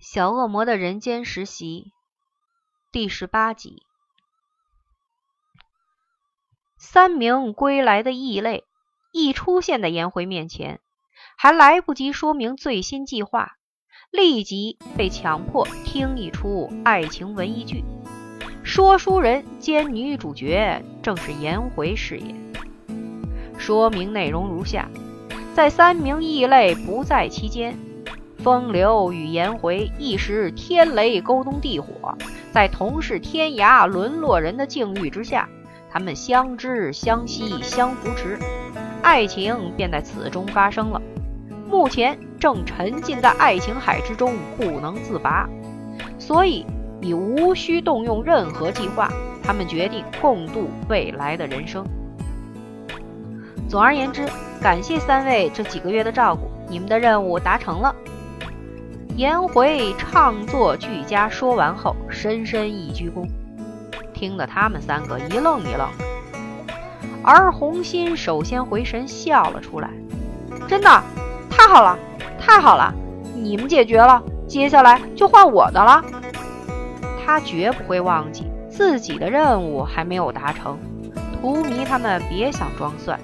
小恶魔的人间实习第十八集。三名归来的异类一出现在颜回面前，还来不及说明最新计划，立即被强迫听一出爱情文艺剧。说书人兼女主角正是颜回饰演。说明内容如下：在三名异类不在期间。风流与颜回一时天雷勾动地火，在同是天涯沦落人的境遇之下，他们相知相惜相扶持，爱情便在此中发生了。目前正沉浸在爱情海之中不能自拔，所以已无需动用任何计划，他们决定共度未来的人生。总而言之，感谢三位这几个月的照顾，你们的任务达成了。颜回唱作俱佳，说完后深深一鞠躬，听得他们三个一愣一愣。而红心首先回神，笑了出来：“真的，太好了，太好了！你们解决了，接下来就换我的了。”他绝不会忘记自己的任务还没有达成。荼蘼他们别想装蒜。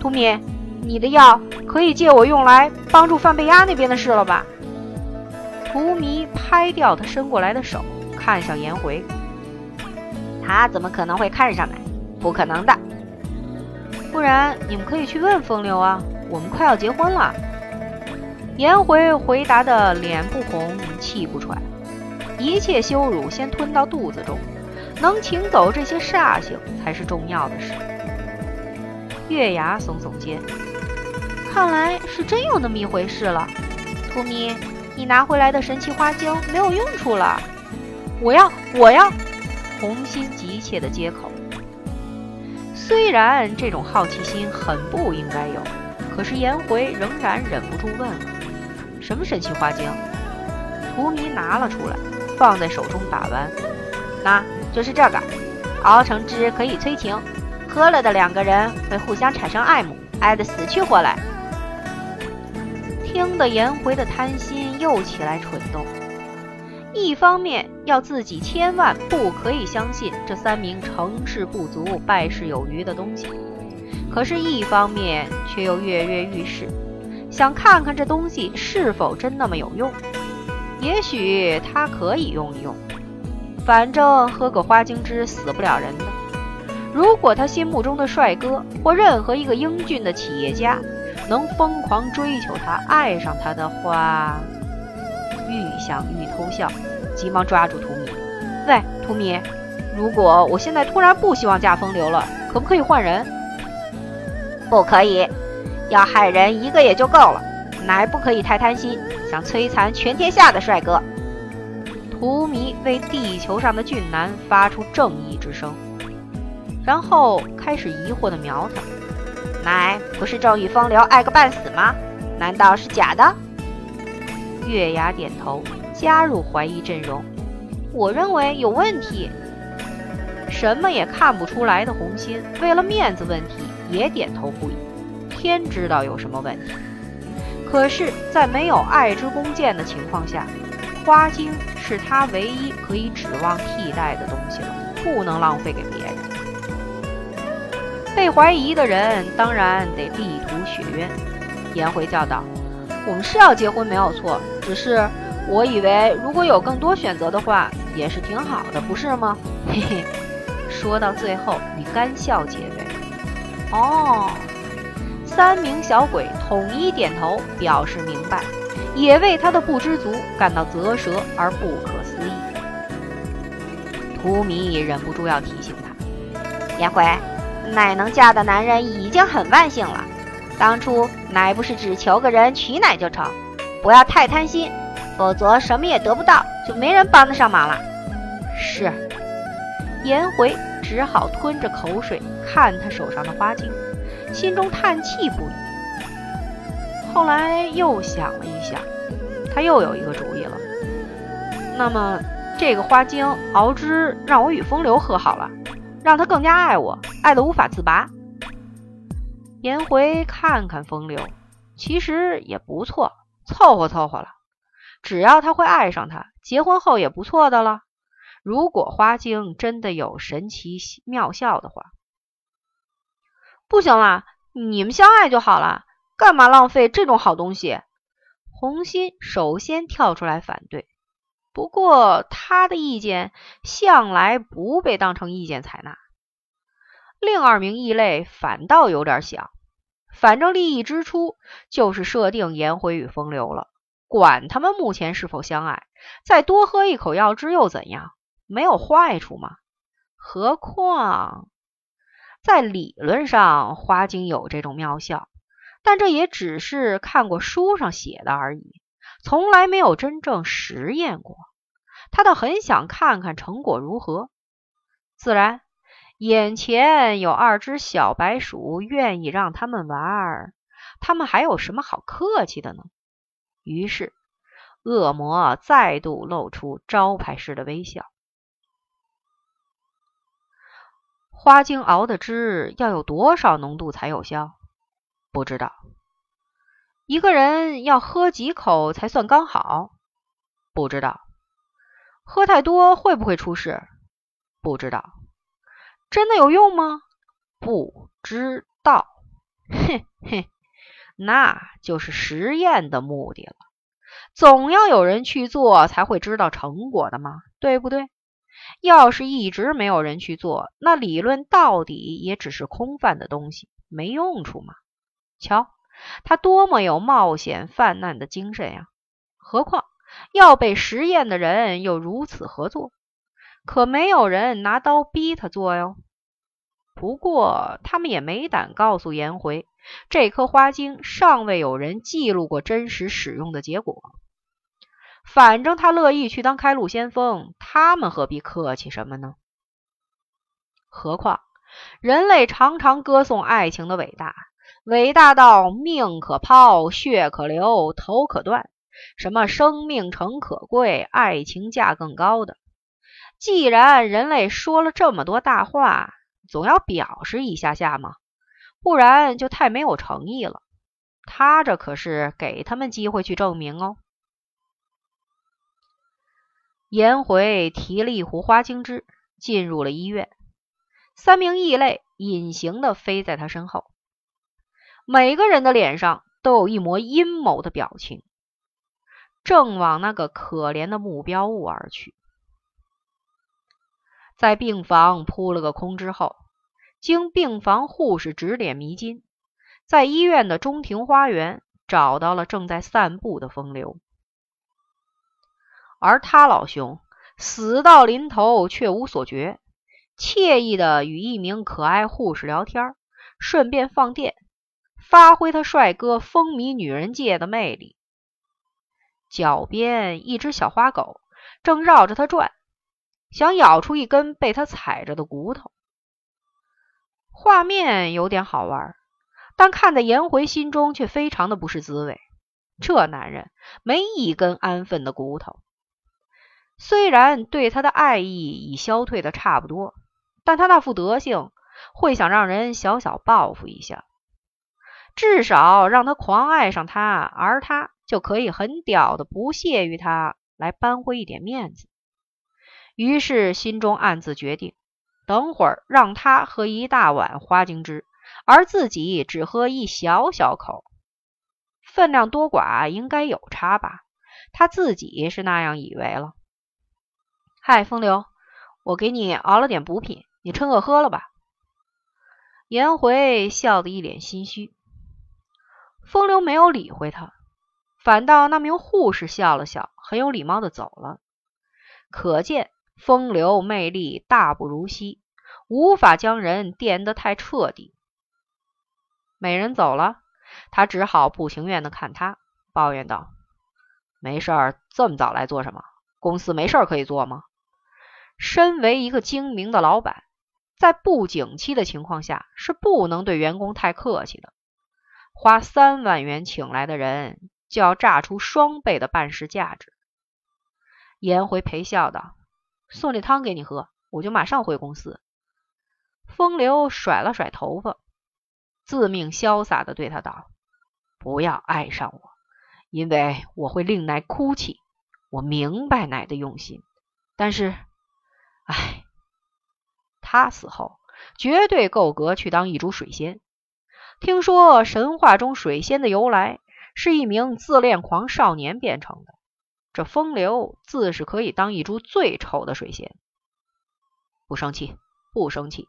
荼蘼，你的药可以借我用来帮助范贝亚那边的事了吧？荼蘼拍掉他伸过来的手，看向颜回。他怎么可能会看上来？不可能的。不然你们可以去问风流啊，我们快要结婚了。颜回回答的脸不红气不喘，一切羞辱先吞到肚子中，能请走这些煞星才是重要的事。月牙耸耸肩，看来是真有那么一回事了，荼蘼。你拿回来的神奇花精没有用处了，我要，我要！红心急切的接口。虽然这种好奇心很不应该有，可是颜回仍然忍不住问了：“什么神奇花精？”荼蘼拿了出来，放在手中把玩。那就是这个，熬成汁可以催情，喝了的两个人会互相产生爱慕，爱得死去活来。听得颜回的贪心又起来蠢动，一方面要自己千万不可以相信这三名成事不足败事有余的东西，可是，一方面却又跃跃欲试，想看看这东西是否真那么有用。也许他可以用一用，反正喝个花精汁死不了人的。如果他心目中的帅哥或任何一个英俊的企业家，能疯狂追求她、爱上她的话，愈想愈偷笑，急忙抓住图米：“喂，图米，如果我现在突然不希望嫁风流了，可不可以换人？”“不可以，要害人一个也就够了，乃不可以太贪心，想摧残全天下的帅哥。”荼蘼为地球上的俊男发出正义之声，然后开始疑惑地瞄他。乃不是正与风流爱个半死吗？难道是假的？月牙点头，加入怀疑阵容。我认为有问题。什么也看不出来的红心，为了面子问题也点头不已。天知道有什么问题。可是，在没有爱之弓箭的情况下，花精是他唯一可以指望替代的东西了，不能浪费给别人。被怀疑的人当然得力图雪冤。颜回叫道：“我们是要结婚没有错，只是我以为如果有更多选择的话，也是挺好的，不是吗？”嘿嘿，说到最后，你干笑结尾。哦，三名小鬼统一点头表示明白，也为他的不知足感到啧舌而不可思议。荼蘼忍不住要提醒他：“颜回。”奶能嫁的男人已经很万幸了，当初奶不是只求个人娶奶就成，不要太贪心，否则什么也得不到，就没人帮得上忙了。是，颜回只好吞着口水看他手上的花镜，心中叹气不已。后来又想了一想，他又有一个主意了。那么这个花精熬汁让我与风流喝好了。让他更加爱我，爱得无法自拔。颜回看看风流，其实也不错，凑合凑合了。只要他会爱上她，结婚后也不错的了。如果花精真的有神奇妙效的话，不行啦，你们相爱就好了，干嘛浪费这种好东西？红心首先跳出来反对，不过他的意见向来不被当成意见采纳。另二名异类反倒有点想，反正利益之初就是设定颜回与风流了，管他们目前是否相爱，再多喝一口药汁又怎样？没有坏处嘛？何况在理论上，花精有这种妙效，但这也只是看过书上写的而已，从来没有真正实验过。他倒很想看看成果如何。自然，眼前有二只小白鼠，愿意让他们玩，他们还有什么好客气的呢？于是，恶魔再度露出招牌式的微笑。花精熬的汁要有多少浓度才有效？不知道。一个人要喝几口才算刚好？不知道。喝太多会不会出事？不知道。真的有用吗？不知道。嘿嘿，那就是实验的目的了。总要有人去做，才会知道成果的嘛，对不对？要是一直没有人去做，那理论到底也只是空泛的东西，没用处嘛。瞧，他多么有冒险犯难的精神呀！何况要被实验的人又如此合作，可没有人拿刀逼他做哟。不过他们也没胆告诉颜回，这颗花精尚未有人记录过真实使用的结果。反正他乐意去当开路先锋，他们何必客气什么呢？何况人类常常歌颂爱情的伟大，伟大到命可抛，血可流，头可断，什么生命诚可贵，爱情价更高的。既然人类说了这么多大话，总要表示一下下嘛，不然就太没有诚意了。他这可是给他们机会去证明哦。颜回提了一壶花精汁，进入了医院。三名异类隐形的飞在他身后，每个人的脸上都有一抹阴谋的表情，正往那个可怜的目标物而去。在病房扑了个空之后，经病房护士指点迷津，在医院的中庭花园找到了正在散步的风流。而他老兄死到临头却无所觉，惬意的与一名可爱护士聊天，顺便放电，发挥他帅哥风靡女人界的魅力。脚边一只小花狗正绕着他转，想咬出一根被他踩着的骨头。画面有点好玩，但看在颜回心中却非常的不是滋味。这男人没一根安分的骨头。虽然对他的爱意已消退的差不多，但他那副德行会想让人小小报复一下，至少让他狂爱上他，而他就可以很屌的不屑于他，来扳回一点面子。于是心中暗自决定，等会儿让他喝一大碗花精汁，而自己只喝一小小口，分量多寡应该有差吧？他自己是那样以为了。嗨，风流，我给你熬了点补品，你趁热喝了吧。颜回笑得一脸心虚。风流没有理会他，反倒那名护士笑了笑，很有礼貌的走了。可见风流魅力大不如昔，无法将人电得太彻底。美人走了，他只好不情愿的看他，抱怨道：“没事儿，这么早来做什么？公司没事儿可以做吗？”身为一个精明的老板，在不景气的情况下，是不能对员工太客气的。花三万元请来的人，就要榨出双倍的办事价值。颜回陪笑道：“送这汤给你喝，我就马上回公司。”风流甩了甩头发，自命潇洒的对他道：“不要爱上我，因为我会令奶哭泣，我明白奶的用心，但是，唉，他死后绝对够格去当一株水仙。听说神话中水仙的由来是一名自恋狂少年变成的，这风流自是可以当一株最丑的水仙。不生气，不生气，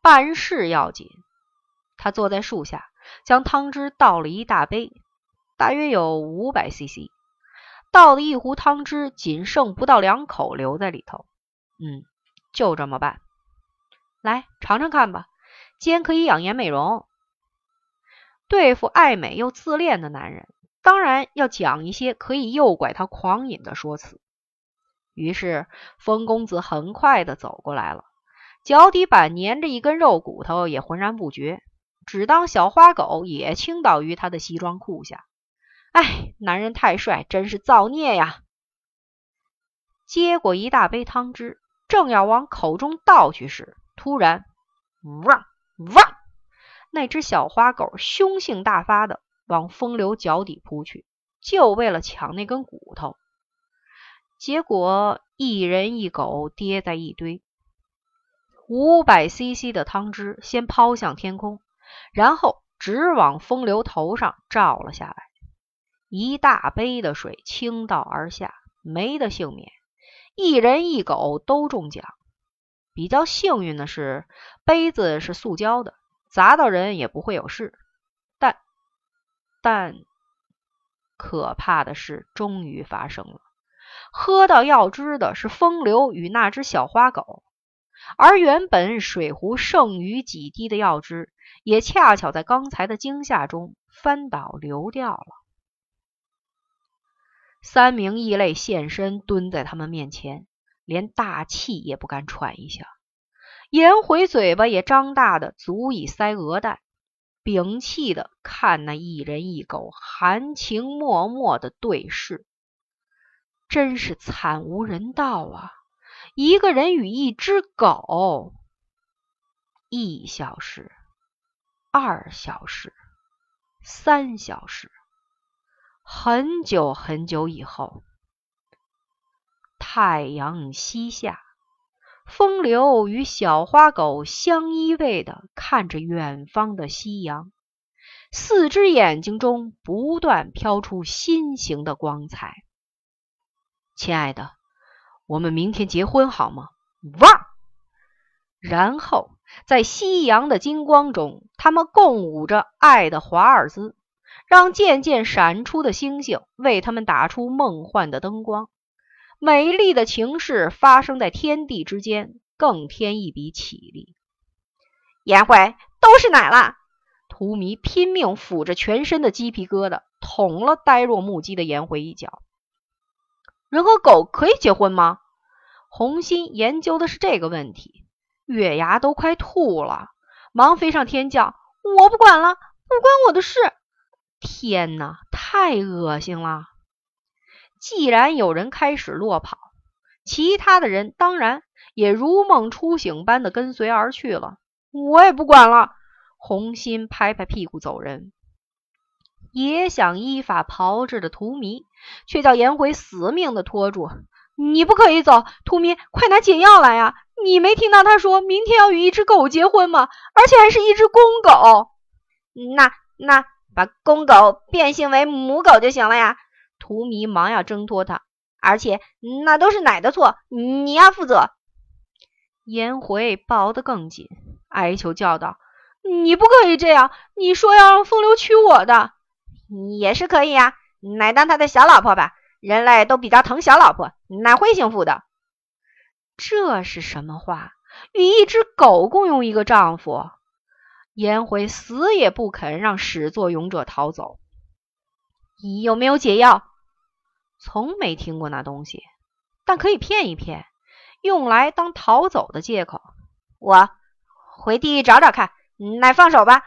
办事要紧。他坐在树下，将汤汁倒了一大杯，大约有五百 CC，倒的一壶汤汁仅剩不到两口留在里头。嗯，就这么办。来尝尝看吧，煎可以养颜美容。对付爱美又自恋的男人，当然要讲一些可以诱拐他狂饮的说辞。于是，风公子很快的走过来了，脚底板粘着一根肉骨头，也浑然不觉，只当小花狗也倾倒于他的西装裤下。哎，男人太帅，真是造孽呀！接过一大杯汤汁，正要往口中倒去时，突然，汪汪！那只小花狗凶性大发的往风流脚底扑去，就为了抢那根骨头。结果一人一狗跌在一堆，五百 CC 的汤汁先抛向天空，然后直往风流头上照了下来。一大杯的水倾倒而下，没得幸免，一人一狗都中奖。比较幸运的是，杯子是塑胶的。砸到人也不会有事，但但可怕的事终于发生了。喝到药汁的是风流与那只小花狗，而原本水壶剩余几滴的药汁，也恰巧在刚才的惊吓中翻倒流掉了。三名异类现身，蹲在他们面前，连大气也不敢喘一下。颜回嘴巴也张大的足以塞鹅蛋，屏气的看那一人一狗含情脉脉的对视，真是惨无人道啊！一个人与一只狗，一小时、二小时、三小时，很久很久以后，太阳西下。风流与小花狗相依偎的看着远方的夕阳，四只眼睛中不断飘出心形的光彩。亲爱的，我们明天结婚好吗？哇！然后在夕阳的金光中，他们共舞着爱的华尔兹，让渐渐闪出的星星为他们打出梦幻的灯光。美丽的情事发生在天地之间，更添一笔绮丽。颜回都是奶了，荼蘼拼命抚着全身的鸡皮疙瘩，捅了呆若木鸡的颜回一脚。人和狗可以结婚吗？红心研究的是这个问题，月牙都快吐了，忙飞上天叫：“我不管了，不关我的事！”天哪，太恶心了！既然有人开始落跑，其他的人当然也如梦初醒般的跟随而去了。我也不管了。红心拍拍屁股走人，也想依法炮制的荼蘼，却叫颜回死命的拖住。你不可以走，荼蘼，快拿解药来呀！你没听到他说明天要与一只狗结婚吗？而且还是一只公狗。那那把公狗变性为母狗就行了呀。荼蘼忙要挣脱他，而且那都是奶的错，你要负责。颜回抱得更紧，哀求叫道：“你不可以这样！你说要让风流娶我的，也是可以呀。奶当他的小老婆吧，人类都比较疼小老婆，奶会幸福的。”这是什么话？与一只狗共用一个丈夫？颜回死也不肯让始作俑者逃走。你有没有解药？从没听过那东西，但可以骗一骗，用来当逃走的借口。我回地找找看，乃放手吧。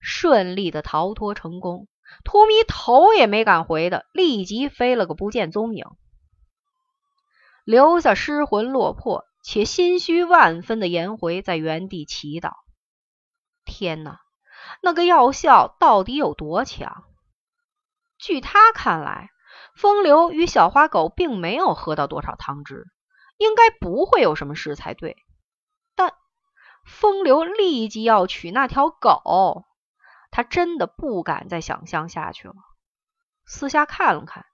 顺利的逃脱成功，荼蘼头也没敢回的，立即飞了个不见踪影，留下失魂落魄且心虚万分的颜回在原地祈祷。天哪，那个药效到底有多强？据他看来。风流与小花狗并没有喝到多少汤汁，应该不会有什么事才对。但风流立即要娶那条狗，他真的不敢再想象下去了。私下看了看，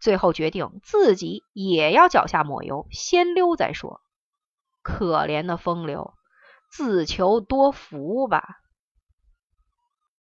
最后决定自己也要脚下抹油，先溜再说。可怜的风流，自求多福吧。